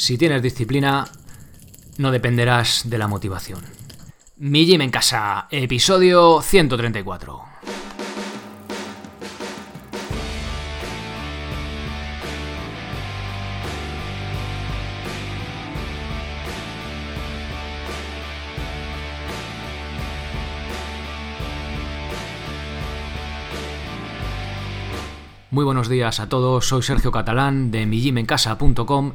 Si tienes disciplina, no dependerás de la motivación. Mi Gym en Casa, episodio 134. Muy buenos días a todos, soy Sergio Catalán de migymencasa.com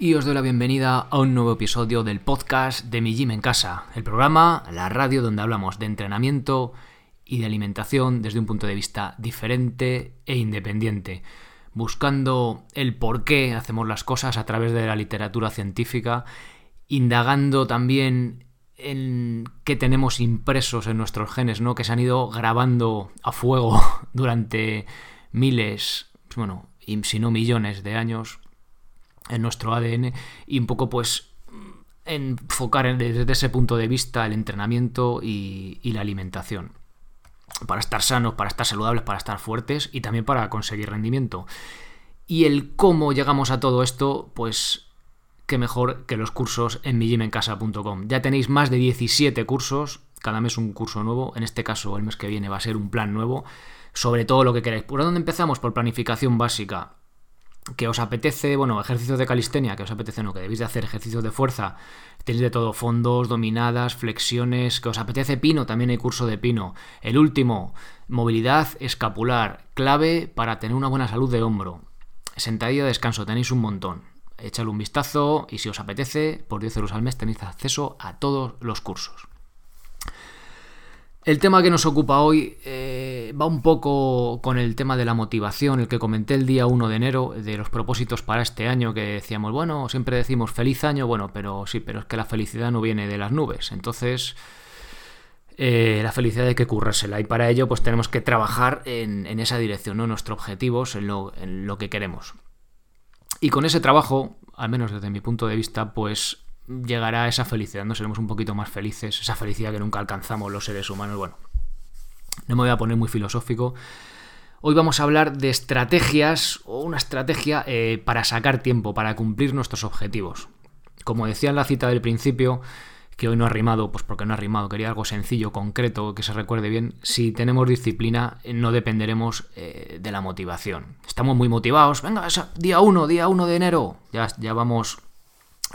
y os doy la bienvenida a un nuevo episodio del podcast de Mi Gym en Casa, el programa, la radio donde hablamos de entrenamiento y de alimentación desde un punto de vista diferente e independiente, buscando el por qué hacemos las cosas a través de la literatura científica, indagando también en qué tenemos impresos en nuestros genes, ¿no? que se han ido grabando a fuego durante miles, bueno, si no millones de años en nuestro ADN y un poco pues enfocar desde ese punto de vista el entrenamiento y, la alimentación. Para estar sanos, para estar saludables, para estar fuertes y también para conseguir rendimiento. Y el cómo llegamos a todo esto, pues qué mejor que los cursos en mijimencasa.com. Ya tenéis más de 17 cursos, cada mes un curso nuevo, en este caso el mes que viene va a ser un plan nuevo sobre todo lo que queréis. ¿Por dónde empezamos? Por planificación básica. Que os apetece, bueno, ejercicios de calistenia, que os apetece, no, que debéis de hacer ejercicios de fuerza. Tenéis de todo, fondos, dominadas, flexiones, que os apetece pino, también hay curso de pino. El último, movilidad escapular, clave para tener una buena salud de hombro. Sentadilla de descanso, tenéis un montón. Echadle un vistazo y si os apetece, por 10 euros al mes tenéis acceso a todos los cursos. El tema que nos ocupa hoy eh, va un poco con el tema de la motivación, el que comenté el día 1 de enero, de los propósitos para este año, que decíamos, bueno, siempre decimos feliz año, bueno, pero sí, pero es que la felicidad no viene de las nubes. Entonces, eh, la felicidad hay que currársela y para ello pues tenemos que trabajar en, esa dirección, ¿no? Nuestros objetivos, en en lo que queremos. Y con ese trabajo, al menos desde mi punto de vista, pues llegará esa felicidad, ¿no? Seremos un poquito más felices, esa felicidad que nunca alcanzamos los seres humanos. Bueno, no me voy a poner muy filosófico. Hoy vamos a hablar de estrategias o una estrategia eh, para sacar tiempo, para cumplir nuestros objetivos. Como decía en la cita del principio, que hoy no ha rimado, pues porque no ha rimado, quería algo sencillo, concreto, que se recuerde bien. Si tenemos disciplina, no dependeremos eh, de la motivación. Estamos muy motivados, venga, día 1, día 1 de enero, ya, ya vamos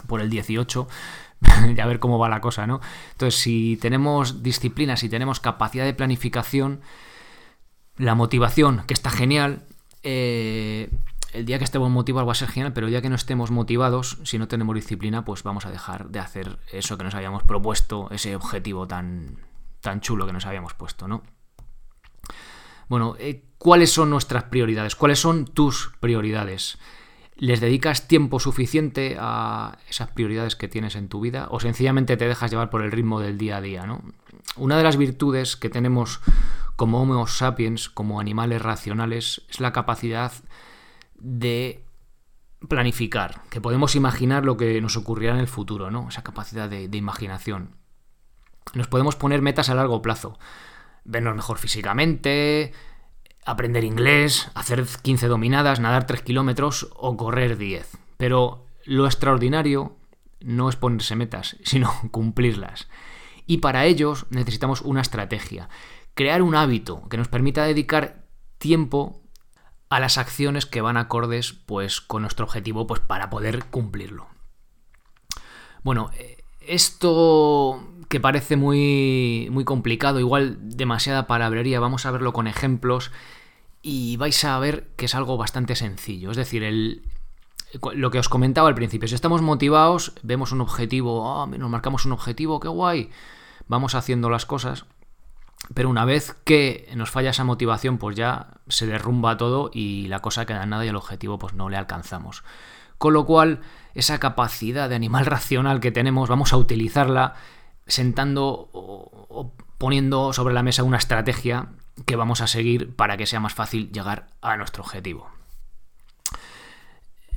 por el 18, ya ver cómo va la cosa, ¿no? Entonces, si tenemos disciplina, si tenemos capacidad de planificación, la motivación, que está genial, eh, el día que estemos motivados va a ser genial, pero el día que no estemos motivados, si no tenemos disciplina, pues vamos a dejar de hacer eso que nos habíamos propuesto, ese objetivo tan, tan chulo que nos habíamos puesto, ¿no? Bueno, eh, ¿cuáles son nuestras prioridades? ¿Cuáles son tus prioridades? ¿Les dedicas tiempo suficiente a esas prioridades que tienes en tu vida o sencillamente te dejas llevar por el ritmo del día a día? ¿no? Una de las virtudes que tenemos como Homo sapiens, como animales racionales, es la capacidad de planificar, que podemos imaginar lo que nos ocurrirá en el futuro, ¿no? Esa capacidad de, de imaginación. Nos podemos poner metas a largo plazo, vernos mejor físicamente, aprender inglés, hacer 15 dominadas, nadar 3 kilómetros o correr 10. Pero lo extraordinario no es ponerse metas, sino cumplirlas. Y para ellos necesitamos una estrategia, crear un hábito que nos permita dedicar tiempo a las acciones que van acordes pues con nuestro objetivo pues para poder cumplirlo. Bueno, esto que parece muy, muy complicado, igual demasiada palabrería, vamos a verlo con ejemplos y vais a ver que es algo bastante sencillo. Es decir, el, lo que os comentaba al principio, si estamos motivados, vemos un objetivo, oh, nos marcamos un objetivo, qué guay, vamos haciendo las cosas, pero una vez que nos falla esa motivación, pues ya se derrumba todo y la cosa queda en nada y el objetivo pues no le alcanzamos. Con lo cual, esa capacidad de animal racional que tenemos, vamos a utilizarla sentando o poniendo sobre la mesa una estrategia que vamos a seguir para que sea más fácil llegar a nuestro objetivo.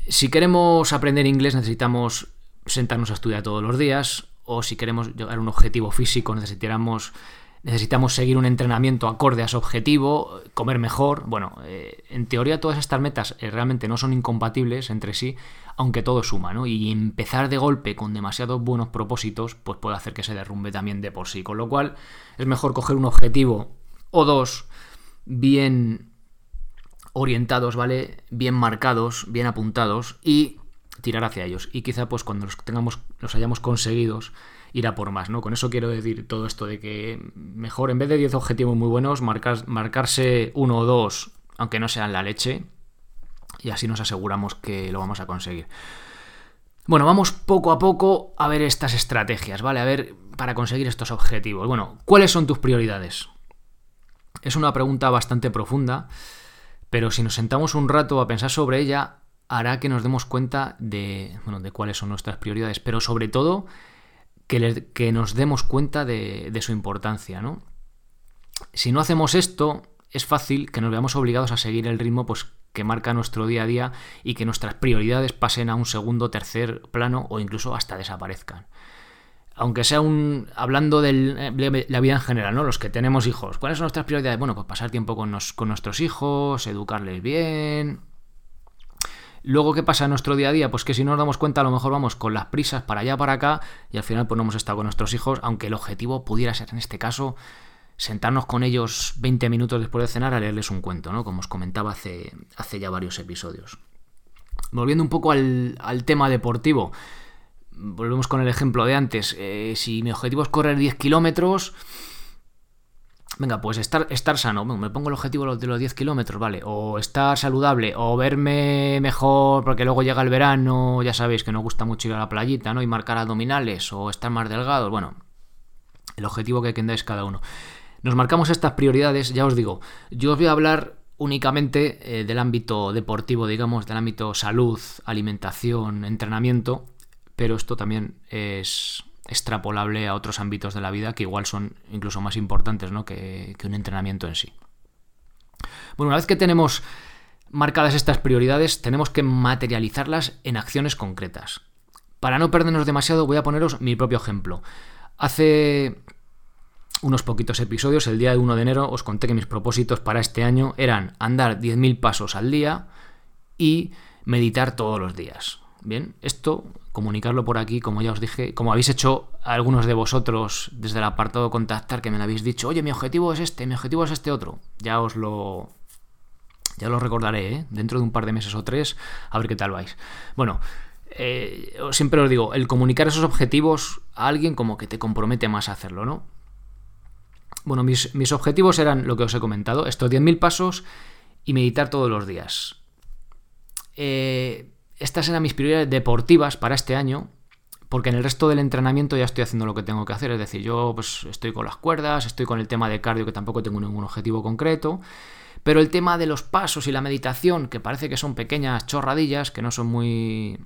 Si queremos aprender inglés necesitamos sentarnos a estudiar todos los días o si queremos llegar a un objetivo físico necesitamos necesitamos seguir un entrenamiento acorde a ese objetivo, comer mejor. Bueno, eh, en teoría todas estas metas eh, realmente no son incompatibles entre sí, aunque todo suma, ¿no? Y empezar de golpe con demasiados buenos propósitos, pues puede hacer que se derrumbe también de por sí. Con lo cual, es mejor coger un objetivo o dos bien orientados, ¿vale? Bien marcados, bien apuntados y tirar hacia ellos. Y quizá, pues cuando los tengamos, los hayamos conseguidos, ir a por más, ¿no? Con eso quiero decir todo esto de que mejor, en vez de 10 objetivos muy buenos, marcarse uno o dos, aunque no sean la leche, y así nos aseguramos que lo vamos a conseguir. Bueno, vamos poco a poco a ver estas estrategias, ¿vale? A ver, para conseguir estos objetivos. Bueno, ¿cuáles son tus prioridades? Es una pregunta bastante profunda, pero si nos sentamos un rato a pensar sobre ella, hará que nos demos cuenta de, bueno, de cuáles son nuestras prioridades, pero sobre todo que, que nos demos cuenta de, su importancia, ¿no? Si no hacemos esto, es fácil que nos veamos obligados a seguir el ritmo pues, que marca nuestro día a día y que nuestras prioridades pasen a un segundo, tercer plano o incluso hasta desaparezcan. Aunque sea un. hablando de la vida en general, ¿no? Los que tenemos hijos. ¿Cuáles son nuestras prioridades? Bueno, pues pasar tiempo con, con nuestros hijos, educarles bien. Luego, ¿qué pasa en nuestro día a día? Pues que si no nos damos cuenta, a lo mejor vamos con las prisas para allá, para acá, y al final pues no hemos estado con nuestros hijos, aunque el objetivo pudiera ser en este caso sentarnos con ellos 20 minutos después de cenar a leerles un cuento, ¿no? Como os comentaba hace, hace ya varios episodios. Volviendo un poco al, tema deportivo, volvemos con el ejemplo de antes. Eh, si mi objetivo es correr 10 kilómetros, venga, pues estar, estar sano, me pongo el objetivo de los 10 kilómetros, ¿vale? O estar saludable, o verme mejor porque luego llega el verano, ya sabéis que nos gusta mucho ir a la playita, ¿no? Y marcar abdominales, o estar más delgado, bueno, el objetivo que tengáis cada uno nos marcamos estas prioridades, ya os digo, yo os voy a hablar únicamente eh, del ámbito deportivo, digamos, del ámbito salud, alimentación, entrenamiento, pero esto también es extrapolable a otros ámbitos de la vida que igual son incluso más importantes ¿no? que, un entrenamiento en sí. Bueno, una vez que tenemos marcadas estas prioridades, tenemos que materializarlas en acciones concretas. Para no perdernos demasiado, voy a poneros mi propio ejemplo. Hace unos poquitos episodios, el día 1 de enero os conté que mis propósitos para este año eran andar 10.000 pasos al día y meditar todos los días. Bien, esto, comunicarlo por aquí, como ya os dije, como habéis hecho algunos de vosotros desde el apartado contactar, que me lo habéis dicho, oye, mi objetivo es este, mi objetivo es este otro. Ya os lo. Ya lo recordaré, ¿eh? dentro de un par de meses o tres, a ver qué tal vais. Bueno, eh, siempre os digo, el comunicar esos objetivos a alguien como que te compromete más a hacerlo, ¿no? Bueno, mis, objetivos eran lo que os he comentado, estos 10.000 pasos y meditar todos los días. Eh, estas eran mis prioridades deportivas para este año, porque en el resto del entrenamiento ya estoy haciendo lo que tengo que hacer, es decir, yo pues estoy con las cuerdas, estoy con el tema de cardio que tampoco tengo ningún objetivo concreto, pero el tema de los pasos y la meditación, que parece que son pequeñas chorradillas, que no son muy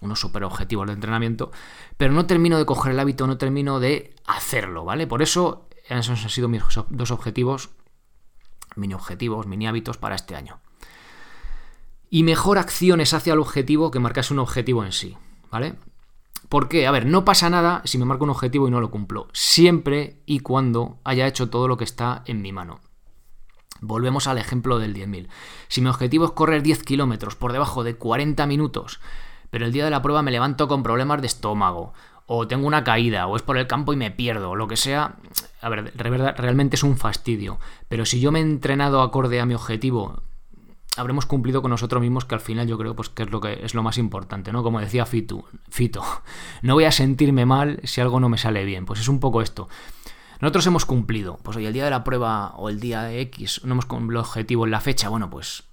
unos super objetivos de entrenamiento, pero no termino de coger el hábito, no termino de hacerlo, ¿vale? Por eso esos han sido mis dos objetivos, mini objetivos, mini hábitos para este año. Y mejor acciones hacia el objetivo que marcarse un objetivo en sí, ¿vale? ¿Por qué? A ver, no pasa nada si me marco un objetivo y no lo cumplo, siempre y cuando haya hecho todo lo que está en mi mano. Volvemos al ejemplo del 10.000. Si mi objetivo es correr 10 kilómetros por debajo de 40 minutos, pero el día de la prueba me levanto con problemas de estómago, o tengo una caída, o es por el campo y me pierdo, o lo que sea, a ver, realmente es un fastidio. Pero si yo me he entrenado acorde a mi objetivo, habremos cumplido con nosotros mismos, que al final yo creo pues, que es lo que es lo más importante, ¿no? Como decía Fito, Fito, no voy a sentirme mal si algo no me sale bien. Pues es un poco esto. Nosotros hemos cumplido. Pues hoy el día de la prueba o el día X no hemos cumplido el objetivo en la fecha, bueno, pues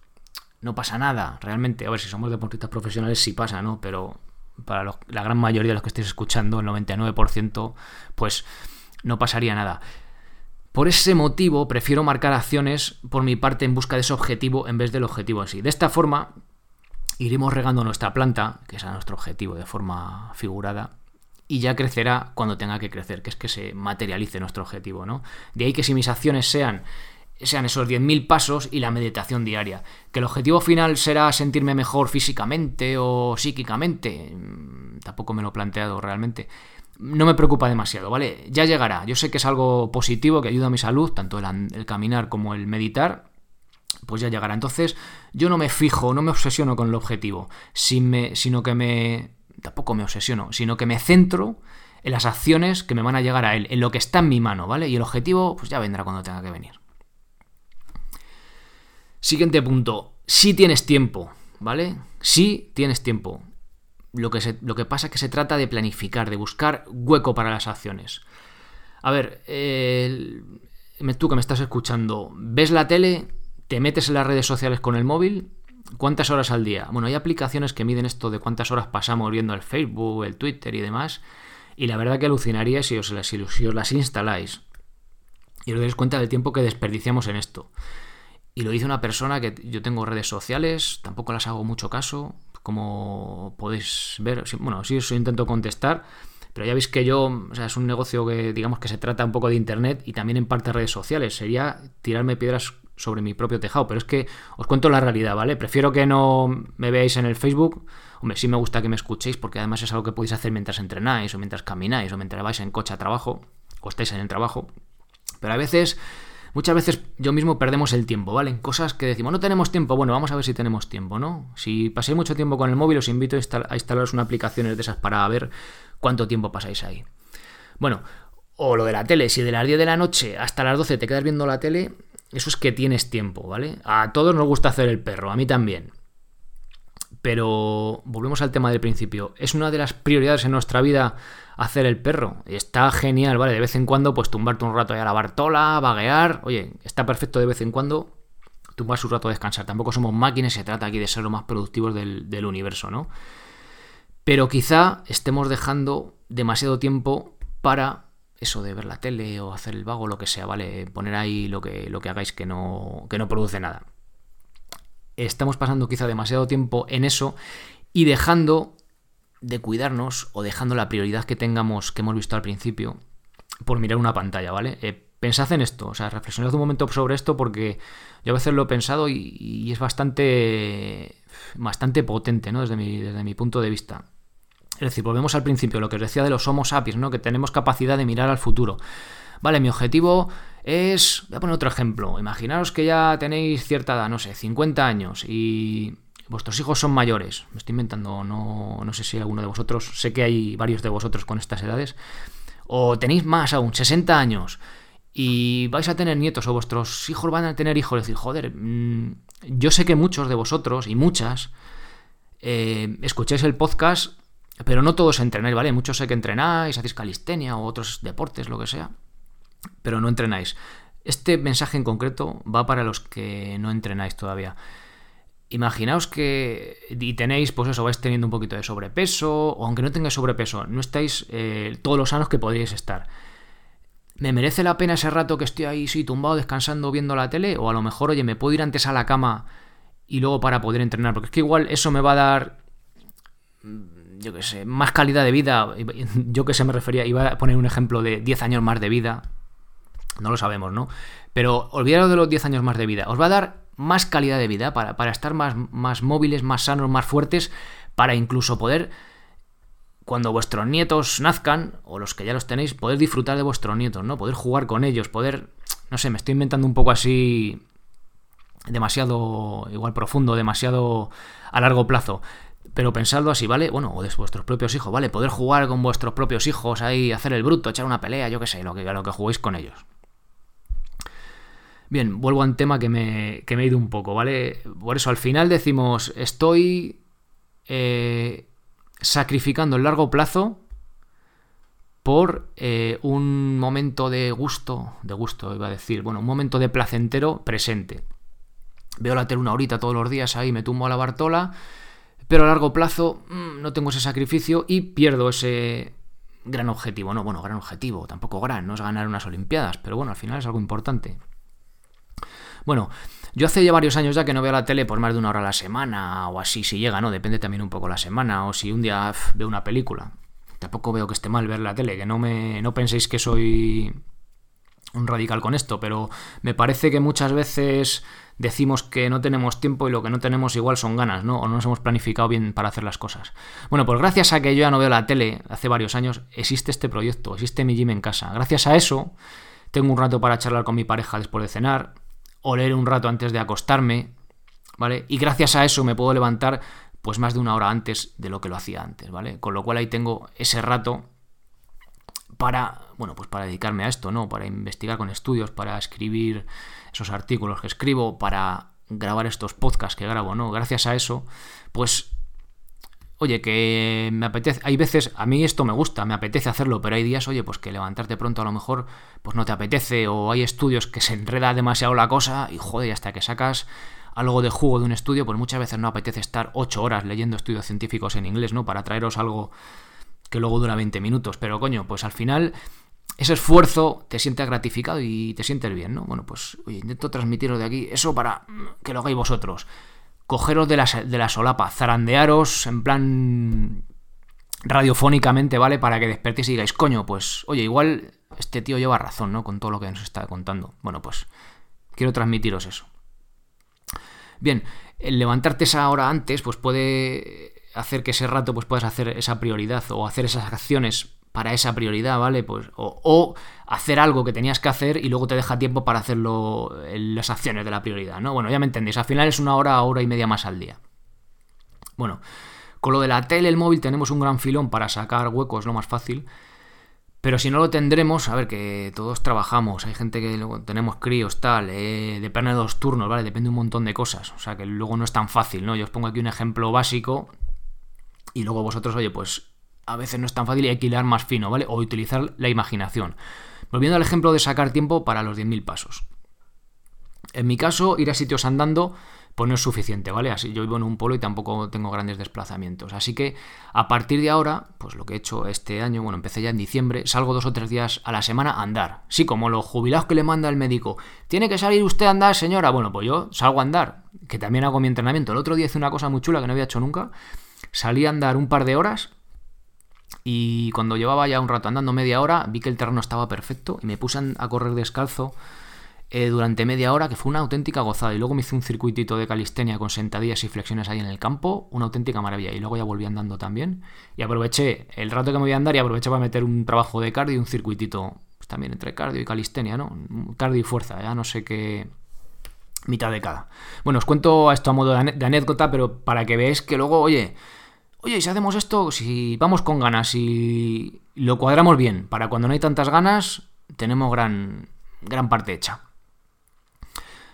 no pasa nada, realmente. A ver, si somos deportistas profesionales sí pasa, ¿no? Pero para la gran mayoría de los que estéis escuchando, el 99%, pues no pasaría nada. Por ese motivo prefiero marcar acciones por mi parte en busca de ese objetivo en vez del objetivo en sí. De esta forma iremos regando nuestra planta, que es nuestro objetivo de forma figurada, y ya crecerá cuando tenga que crecer, que es que se materialice nuestro objetivo, ¿no? De ahí que si mis acciones sean sean esos 10.000 pasos y la meditación diaria. Que el objetivo final será sentirme mejor físicamente o psíquicamente, mm, tampoco me lo he planteado realmente. No me preocupa demasiado, ¿vale? Ya llegará. Yo sé que es algo positivo, que ayuda a mi salud, tanto el, caminar como el meditar, pues ya llegará. Entonces, yo no me fijo, no me obsesiono con el objetivo, sino que me... tampoco me obsesiono, sino que me centro en las acciones que me van a llegar a él, en lo que está en mi mano, ¿vale? Y el objetivo, pues ya vendrá cuando tenga que venir. Siguiente punto. Si tienes tiempo, ¿vale? Si tienes tiempo. Lo que, lo que pasa es que se trata de planificar, de buscar hueco para las acciones. A ver, tú que me estás escuchando, ¿ves la tele? ¿Te metes en las redes sociales con el móvil? ¿Cuántas horas al día? Bueno, hay aplicaciones que miden esto de cuántas horas pasamos viendo el Facebook, el Twitter y demás. Y la verdad que alucinaría si os, las, las instaláis y os dais cuenta del tiempo que desperdiciamos en esto. Y lo dice una persona que yo tengo redes sociales, tampoco las hago mucho caso, como podéis ver. Bueno, sí os intento contestar, pero ya veis que yo, o sea, es un negocio que digamos que se trata un poco de internet y también en parte redes sociales. Sería tirarme piedras sobre mi propio tejado, pero es que os cuento la realidad, ¿vale? Prefiero que no me veáis en el Facebook. Hombre, sí me gusta que me escuchéis porque además es algo que podéis hacer mientras entrenáis o mientras camináis o mientras vais en coche a trabajo o estáis en el trabajo. Pero a veces, muchas veces yo mismo perdemos el tiempo, ¿vale? En cosas que decimos, no tenemos tiempo, bueno, vamos a ver si tenemos tiempo, ¿no? Si pasáis mucho tiempo con el móvil, os invito a, instalaros una aplicación de esas para ver cuánto tiempo pasáis ahí. Bueno, o lo de la tele, si de las 10 de la noche hasta las 12 te quedas viendo la tele, eso es que tienes tiempo, ¿vale? A todos nos gusta hacer el perro, a mí también. Pero volvemos al tema del principio. Es una de las prioridades en nuestra vida hacer el perro. Está genial, ¿vale? De vez en cuando, pues tumbarte un rato ahí a la bartola, vaguear. Oye, está perfecto de vez en cuando tumbarse un rato a descansar. Tampoco somos máquinas, se trata aquí de ser lo más productivos del, del universo, ¿no? Pero quizá estemos dejando demasiado tiempo para eso de ver la tele o hacer el vago, lo que sea, ¿vale? Poner ahí lo que, lo que hagáis que no, que no produce nada. Estamos pasando quizá demasiado tiempo en eso y dejando de cuidarnos o dejando la prioridad que tengamos, que hemos visto al principio, por mirar una pantalla, ¿vale? Eh, pensad en esto, o sea, reflexionad un momento sobre esto porque yo a veces lo he pensado y, es bastante, bastante potente, ¿no? Desde mi, desde mi punto de vista. Es decir, volvemos al principio, lo que os decía de los Homo sapiens, ¿no? Que tenemos capacidad de mirar al futuro. Vale, mi objetivo es. Voy a poner otro ejemplo. Imaginaros que ya tenéis cierta edad, no sé, 50 años y vuestros hijos son mayores. Me estoy inventando, no, no sé si alguno de vosotros, sé que hay varios de vosotros con estas edades. O tenéis más aún, 60 años y vais a tener nietos o vuestros hijos van a tener hijos. Es decir, joder, mm, yo sé que muchos de vosotros y muchas eh, escucháis el podcast pero no todos entrenáis, ¿vale? Muchos sé que entrenáis, hacéis calistenia o otros deportes, lo que sea, pero no entrenáis. Este mensaje en concreto va para los que no entrenáis todavía. Imaginaos que y tenéis, pues eso, vais teniendo un poquito de sobrepeso, o aunque no tengáis sobrepeso, no estáis eh, todos los sanos que podríais estar. ¿Me merece la pena ese rato que estoy ahí, sí, tumbado, descansando, viendo la tele? O a lo mejor, oye, me puedo ir antes a la cama y luego para poder entrenar, porque es que igual eso me va a dar yo qué sé, más calidad de vida, yo que sé me refería, iba a poner un ejemplo de 10 años más de vida, no lo sabemos, ¿no? Pero olvidaros de los 10 años más de vida, os va a dar más calidad de vida para, para estar más, más móviles, más sanos, más fuertes, para incluso poder, cuando vuestros nietos nazcan, o los que ya los tenéis, poder disfrutar de vuestros nietos, ¿no? Poder jugar con ellos, poder, no sé, me estoy inventando un poco así demasiado igual profundo, demasiado a largo plazo. Pero pensadlo así, ¿vale? Bueno, o de vuestros propios hijos, ¿vale? Poder jugar con vuestros propios hijos ahí, hacer el bruto, echar una pelea, yo qué sé, lo que, lo que juguéis con ellos. Bien, vuelvo a un tema que me, que me he ido un poco, ¿vale? Por eso al final decimos, estoy eh, sacrificando el largo plazo por eh, un momento de gusto, de gusto iba a decir, bueno, un momento de placentero presente. Veo la tele una horita todos los días ahí, me tumbo a la Bartola pero a largo plazo mm, no tengo ese sacrificio y pierdo ese gran objetivo. No, bueno, gran objetivo, tampoco gran, no es ganar unas Olimpiadas, pero bueno, al final es algo importante. Bueno, yo hace ya varios años ya que no veo la tele por más de una hora a la semana o así, si llega, ¿no? Depende también un poco la semana o si un día veo una película. Tampoco veo que esté mal ver la tele, que no me no penséis que soy un radical con esto, pero me parece que muchas veces decimos que no tenemos tiempo y lo que no tenemos igual son ganas, ¿no? O no nos hemos planificado bien para hacer las cosas. Bueno, pues gracias a que yo ya no veo la tele hace varios años, existe este proyecto, existe mi gym en casa. Gracias a eso, tengo un rato para charlar con mi pareja después de cenar, o leer un rato antes de acostarme, ¿vale? Y gracias a eso me puedo levantar pues más de una hora antes de lo que lo hacía antes, ¿vale? Con lo cual ahí tengo ese rato para, bueno, pues para dedicarme a esto, ¿no? Para investigar con estudios, para escribir esos artículos que escribo, para grabar estos podcasts que grabo, ¿no? Gracias a eso, pues, oye, que me apetece, hay veces, a mí esto me gusta, me apetece hacerlo, pero hay días, oye, pues que levantarte pronto a lo mejor, pues no te apetece, o hay estudios que se enreda demasiado la cosa, y joder, hasta que sacas algo de jugo de un estudio, pues muchas veces no apetece estar ocho horas leyendo estudios científicos en inglés, ¿no? Para traeros algo que luego dura 20 minutos. Pero coño, pues al final ese esfuerzo te sientes gratificado y te sientes bien, ¿no? Bueno, pues oye, intento transmitiros de aquí eso para que lo hagáis vosotros. Cogeros de la, de la solapa, zarandearos en plan radiofónicamente, ¿vale? Para que despertéis y digáis, coño, pues oye, igual este tío lleva razón, ¿no? Con todo lo que nos está contando. Bueno, pues quiero transmitiros eso. Bien, el levantarte esa hora antes, pues puede hacer que ese rato pues puedas hacer esa prioridad o hacer esas acciones para esa prioridad, ¿vale? Pues, o, hacer algo que tenías que hacer y luego te deja tiempo para hacerlo en las acciones de la prioridad, ¿no? Bueno, ya me entendéis, al final es una hora, hora y media más al día. Bueno, con lo de la tele, el móvil tenemos un gran filón para sacar huecos, lo más fácil. Pero si no lo tendremos, a ver, que todos trabajamos, hay gente que luego tenemos críos, tal, eh, depende de dos turnos, ¿vale? Depende de un montón de cosas, o sea que luego no es tan fácil, ¿no? Yo os pongo aquí un ejemplo básico y luego vosotros, oye, pues a veces no es tan fácil y hay que hilar más fino, ¿vale? O utilizar la imaginación. Volviendo al ejemplo de sacar tiempo para los 10.000 pasos. En mi caso, ir a sitios andando pues no es suficiente, ¿vale? Así yo vivo en un pueblo y tampoco tengo grandes desplazamientos. Así que a partir de ahora, pues lo que he hecho este año, bueno, empecé ya en diciembre, salgo dos o tres días a la semana a andar. Sí, como los jubilados que le manda el médico. ¿Tiene que salir usted a andar, señora? Bueno, pues yo salgo a andar, que también hago mi entrenamiento. El otro día hice una cosa muy chula que no había hecho nunca. Salí a andar un par de horas y cuando llevaba ya un rato andando media hora, vi que el terreno estaba perfecto y me puse a correr descalzo eh, durante media hora, que fue una auténtica gozada. Y luego me hice un circuitito de calistenia con sentadillas y flexiones ahí en el campo, una auténtica maravilla. Y luego ya volví andando también. Y aproveché el rato que me voy a andar y aproveché para meter un trabajo de cardio y un circuitito pues, también entre cardio y calistenia, ¿no? Cardio y fuerza, ya no sé qué mitad de cada. Bueno, os cuento esto a modo de anécdota, pero para que veáis que luego, oye, oye, si hacemos esto, si vamos con ganas y lo cuadramos bien, para cuando no hay tantas ganas, tenemos gran, gran parte hecha.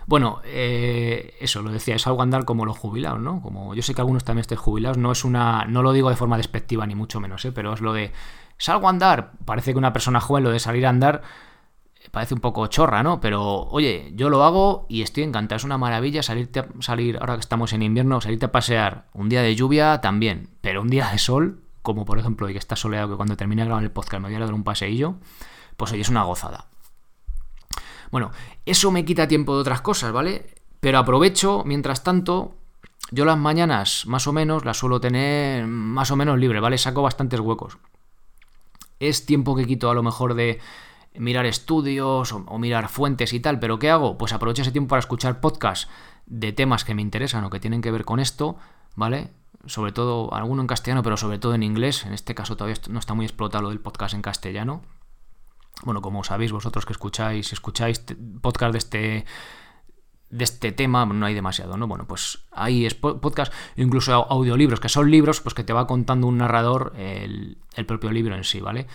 Bueno, eh, eso lo decía, es algo andar como los jubilados, ¿no? Como yo sé que algunos también estén jubilados, no es una, no lo digo de forma despectiva ni mucho menos, ¿eh? Pero es lo de salgo a andar. Parece que una persona joven lo de salir a andar parece un poco chorra, ¿no? Pero oye, yo lo hago y estoy encantado. Es una maravilla salirte a, salir, ahora que estamos en invierno, salirte a pasear. Un día de lluvia también, pero un día de sol, como por ejemplo hoy que está soleado, que cuando termine de grabar el podcast me voy a dar un paseillo, pues hoy es una gozada. Bueno, eso me quita tiempo de otras cosas, ¿vale? Pero aprovecho, mientras tanto, yo las mañanas más o menos las suelo tener más o menos libre, ¿vale? Saco bastantes huecos. Es tiempo que quito a lo mejor de mirar estudios o, mirar fuentes y tal, pero ¿qué hago? Pues aprovecho ese tiempo para escuchar podcasts de temas que me interesan o que tienen que ver con esto, ¿vale? Sobre todo, alguno en castellano, pero sobre todo en inglés. En este caso todavía no está muy explotado lo del podcast en castellano. Bueno, como sabéis vosotros que escucháis, escucháis podcast de este de este tema no hay demasiado, ¿no? Bueno, pues es podcast, incluso audiolibros, que son libros, pues que te va contando un narrador el, el propio libro en sí, ¿vale?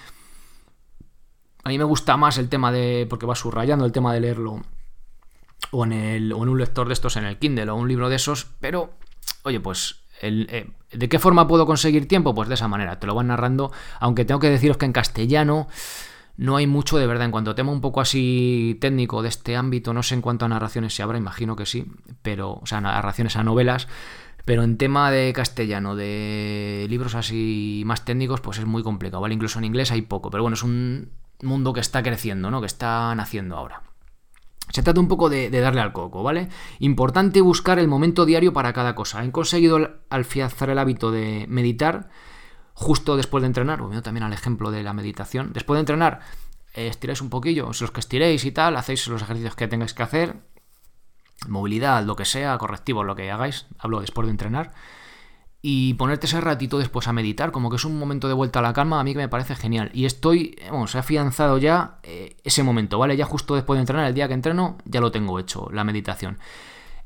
A mí me gusta más el tema de. porque va subrayando el tema de leerlo. O en, el, o en un lector de estos en el Kindle o un libro de esos. Pero, oye, pues. Eh, ¿De qué forma puedo conseguir tiempo? Pues de esa manera, te lo van narrando. Aunque tengo que deciros que en castellano no hay mucho de verdad. En cuanto a tema un poco así técnico de este ámbito, no sé en cuánto a narraciones se habrá, imagino que sí. Pero, o sea, narraciones a novelas. Pero en tema de castellano, de libros así más técnicos, pues es muy complicado, ¿vale? Incluso en inglés hay poco. Pero bueno, es un mundo que está creciendo, ¿no? Que está naciendo ahora. Se trata un poco de, darle al coco, ¿vale? Importante buscar el momento diario para cada cosa. He conseguido alfiazar el hábito de meditar justo después de entrenar, volviendo también al ejemplo de la meditación. Después de entrenar, estiráis un poquillo, los que estiréis y tal, hacéis los ejercicios que tengáis que hacer, movilidad, lo que sea, correctivos, lo que hagáis, hablo después de entrenar, y ponerte ese ratito después a meditar, como que es un momento de vuelta a la calma, a mí que me parece genial. Y estoy, vamos, he afianzado ya eh, ese momento, ¿vale? Ya justo después de entrenar, el día que entreno, ya lo tengo hecho, la meditación.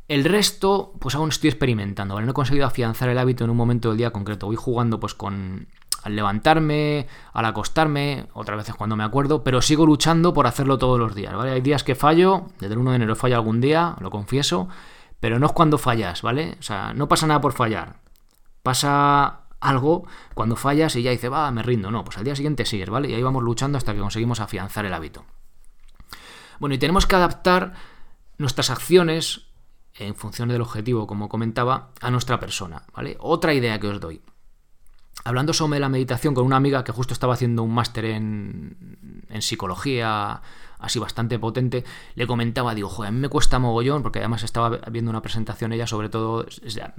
El resto, pues aún estoy experimentando, ¿vale? No he conseguido afianzar el hábito en un momento del día concreto. Voy jugando pues con al levantarme, al acostarme, otras veces cuando me acuerdo, pero sigo luchando por hacerlo todos los días, ¿vale? Hay días que fallo, desde el 1 de enero fallo algún día, lo confieso, pero no es cuando fallas, ¿vale? O sea, no pasa nada por fallar. Pasa algo cuando fallas y ya dice, va, me rindo. No, pues al día siguiente sigues, ¿vale? Y ahí vamos luchando hasta que conseguimos afianzar el hábito. Bueno, y tenemos que adaptar nuestras acciones en función del objetivo, como comentaba, a nuestra persona, ¿vale? Otra idea que os doy hablando sobre la meditación con una amiga que justo estaba haciendo un máster en, en, psicología así bastante potente, le comentaba, digo, joder, a mí me cuesta mogollón, porque además estaba viendo una presentación ella sobre todo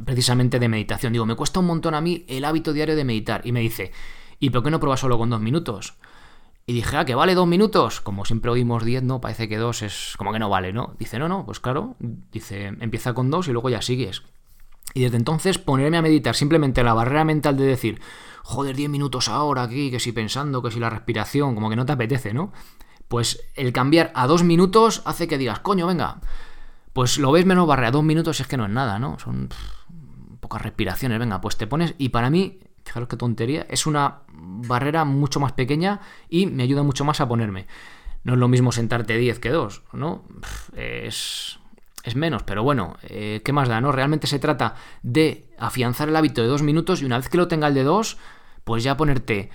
precisamente de meditación, digo, me cuesta un montón a mí el hábito diario de meditar, y me dice, ¿y por qué no pruebas solo con dos minutos? Y dije, ah, que vale dos minutos. Como siempre oímos diez, no, parece que dos es como que no vale, ¿no? Dice, no, no, pues claro. Dice, empieza con dos y luego ya sigues. Y desde entonces ponerme a meditar simplemente la barrera mental de decir, joder, 10 minutos ahora aquí, que si pensando, que si la respiración, como que no te apetece, ¿no? Pues el cambiar a dos minutos hace que digas, coño, venga, pues lo ves menos barrera, dos minutos es que no es nada, ¿no? Son pocas respiraciones, venga, pues te pones y para mí, fijaros qué tontería, es una barrera mucho más pequeña y me ayuda mucho más a ponerme. No es lo mismo sentarte 10 que 2, ¿no? Es es menos, pero bueno, eh, ¿qué más da? ¿No? Realmente se trata de afianzar el hábito de dos minutos y una vez que lo tenga el de dos, pues ya ponerte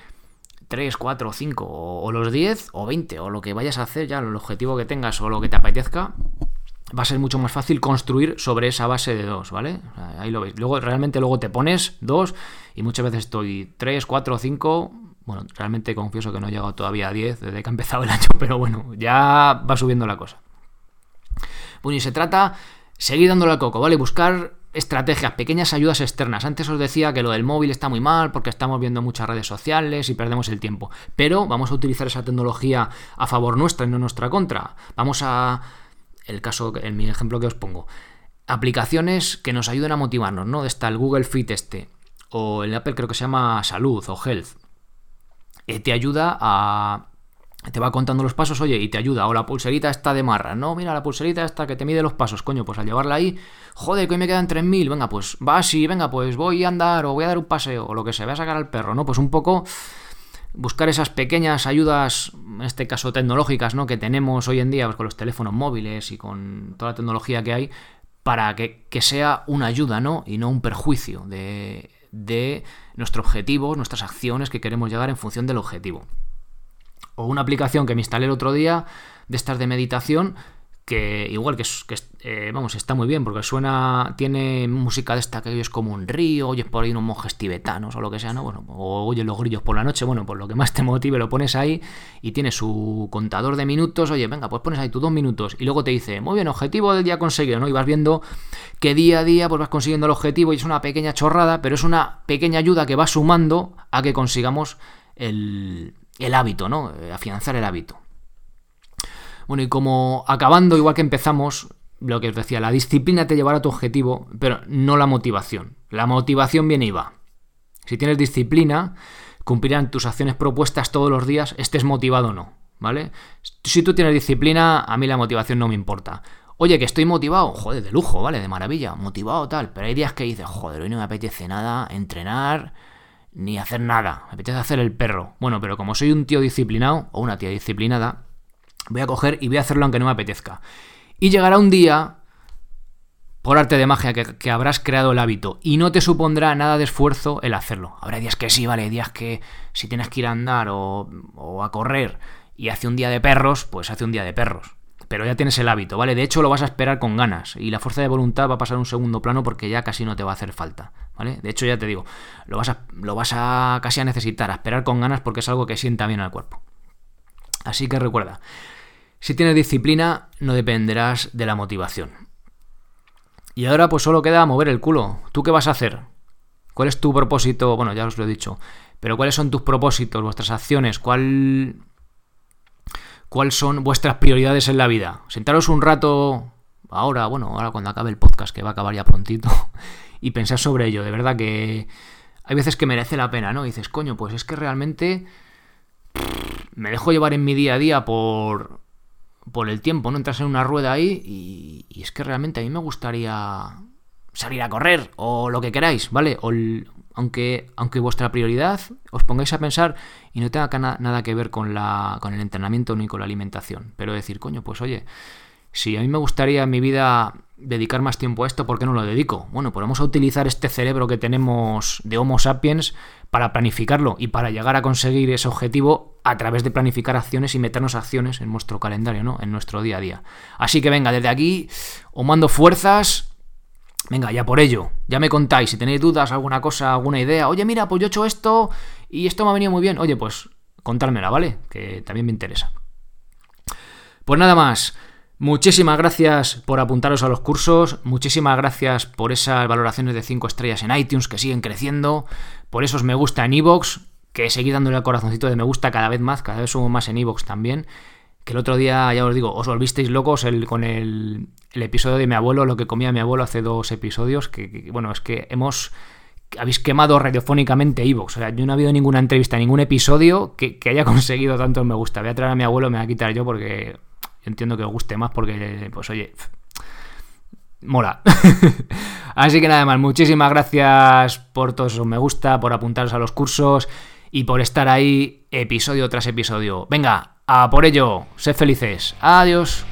3, 4, 5 o, los 10 o 20 o lo que vayas a hacer ya, el objetivo que tengas o lo que te apetezca, va a ser mucho más fácil construir sobre esa base de dos, ¿vale? Ahí lo veis. Luego, realmente luego te pones dos y muchas veces estoy 3, 4, 5... Bueno, realmente confieso que no he llegado todavía a 10 desde que ha empezado el año, pero bueno, ya va subiendo la cosa. Bueno, y se trata seguir dándole al coco, ¿vale? Buscar estrategias, pequeñas ayudas externas. Antes os decía que lo del móvil está muy mal porque estamos viendo muchas redes sociales y perdemos el tiempo. Pero vamos a utilizar esa tecnología a favor nuestra y no nuestra contra. Vamos a. El caso, en mi ejemplo que os pongo. Aplicaciones que nos ayuden a motivarnos, ¿no? Está el Google Fit este. O el Apple creo que se llama Salud o Health. Eh, te ayuda a te va contando los pasos, oye, y te ayuda. O la pulserita está de marra. No, mira, la pulserita está que te mide los pasos, coño, pues al llevarla ahí, joder, que hoy me quedan 3.000, venga, pues va así, venga, pues voy a andar o voy a dar un paseo o lo que se voy a sacar al perro, ¿no? Pues un poco buscar esas pequeñas ayudas, en este caso tecnológicas, ¿no? Que tenemos hoy en día pues, con los teléfonos móviles y con toda la tecnología que hay, para que, sea una ayuda, ¿no? Y no un perjuicio de, de nuestro objetivo, nuestras acciones que queremos llegar en función del objetivo o una aplicación que me instalé el otro día de estas de meditación que igual que, que eh, vamos, está muy bien porque suena, tiene música de esta que es como un río, oyes por ahí unos monjes tibetanos o lo que sea, ¿no? Bueno, o oyes los grillos por la noche, bueno, pues lo que más te motive lo pones ahí y tiene su contador de minutos, oye, venga, pues pones ahí tus dos minutos y luego te dice, muy bien, objetivo del día conseguido, ¿no? Y vas viendo que día a día pues vas consiguiendo el objetivo y es una pequeña chorrada, pero es una pequeña ayuda que va sumando a que consigamos el, el hábito, ¿no? Eh, afianzar el hábito. Bueno, y como acabando, igual que empezamos, lo que os decía, la disciplina te llevará a tu objetivo, pero no la motivación. La motivación viene y va. Si tienes disciplina, cumplirán tus acciones propuestas todos los días, estés motivado o no, ¿vale? Si tú tienes disciplina, a mí la motivación no me importa. Oye, que estoy motivado, joder, de lujo, ¿vale? De maravilla, motivado tal, pero hay días que dices, joder, hoy no me apetece nada entrenar, ni hacer nada, me apetece hacer el perro. Bueno, pero como soy un tío disciplinado o una tía disciplinada, voy a coger y voy a hacerlo aunque no me apetezca. Y llegará un día, por arte de magia, que, habrás creado el hábito y no te supondrá nada de esfuerzo el hacerlo. Habrá días que sí, vale, días que si tienes que ir a andar o, a correr y hace un día de perros, pues hace un día de perros pero ya tienes el hábito, ¿vale? De hecho, lo vas a esperar con ganas y la fuerza de voluntad va a pasar a un segundo plano porque ya casi no te va a hacer falta, ¿vale? De hecho, ya te digo, lo vas a, lo vas a casi a necesitar, a esperar con ganas porque es algo que sienta bien al cuerpo. Así que recuerda, si tienes disciplina, no dependerás de la motivación. Y ahora pues solo queda mover el culo. ¿Tú qué vas a hacer? ¿Cuál es tu propósito? Bueno, ya os lo he dicho. Pero ¿cuáles son tus propósitos, vuestras acciones? ¿Cuál cuáles son vuestras prioridades en la vida. Sentaros un rato, ahora, bueno, ahora cuando acabe el podcast, que va a acabar ya prontito, y pensar sobre ello. De verdad que hay veces que merece la pena, ¿no? Dices, coño, pues es que realmente me dejo llevar en mi día a día por, por el tiempo, ¿no? Entras en una rueda ahí y, y, es que realmente a mí me gustaría salir a correr o lo que queráis, ¿vale? O aunque, aunque vuestra prioridad os pongáis a pensar y no tenga nada que ver con, la, con el entrenamiento ni con la alimentación, pero decir, coño, pues oye, si a mí me gustaría en mi vida dedicar más tiempo a esto, ¿por qué no lo dedico? Bueno, pues vamos a utilizar este cerebro que tenemos de Homo sapiens para planificarlo y para llegar a conseguir ese objetivo a través de planificar acciones y meternos acciones en nuestro calendario, ¿no? En nuestro día a día. Así que venga, desde aquí os mando fuerzas. Venga, ya por ello, ya me contáis, si tenéis dudas, alguna cosa, alguna idea, oye, mira, pues yo he hecho esto y esto me ha venido muy bien, oye, pues contármela, ¿vale? Que también me interesa. Pues nada más. Muchísimas gracias por apuntaros a los cursos, muchísimas gracias por esas valoraciones de 5 estrellas en iTunes que siguen creciendo, por esos me gusta en iVoox, que seguí dándole al corazoncito de me gusta cada vez más, cada vez somos más en iVoox también, que el otro día, ya os digo, os volvisteis locos con el, episodio de mi abuelo, lo que comía mi abuelo hace dos episodios, que, bueno, es que hemos habéis quemado radiofónicamente iVoox. O sea, yo no ha habido ninguna entrevista, ningún episodio que, haya conseguido tanto me gusta. Voy a traer a mi abuelo, me va a quitar yo porque entiendo que os guste más porque, pues oye, mola. Así que nada más, muchísimas gracias por todos esos me gusta, por apuntaros a los cursos y por estar ahí episodio tras episodio. Venga, a por ello, sed felices. Adiós.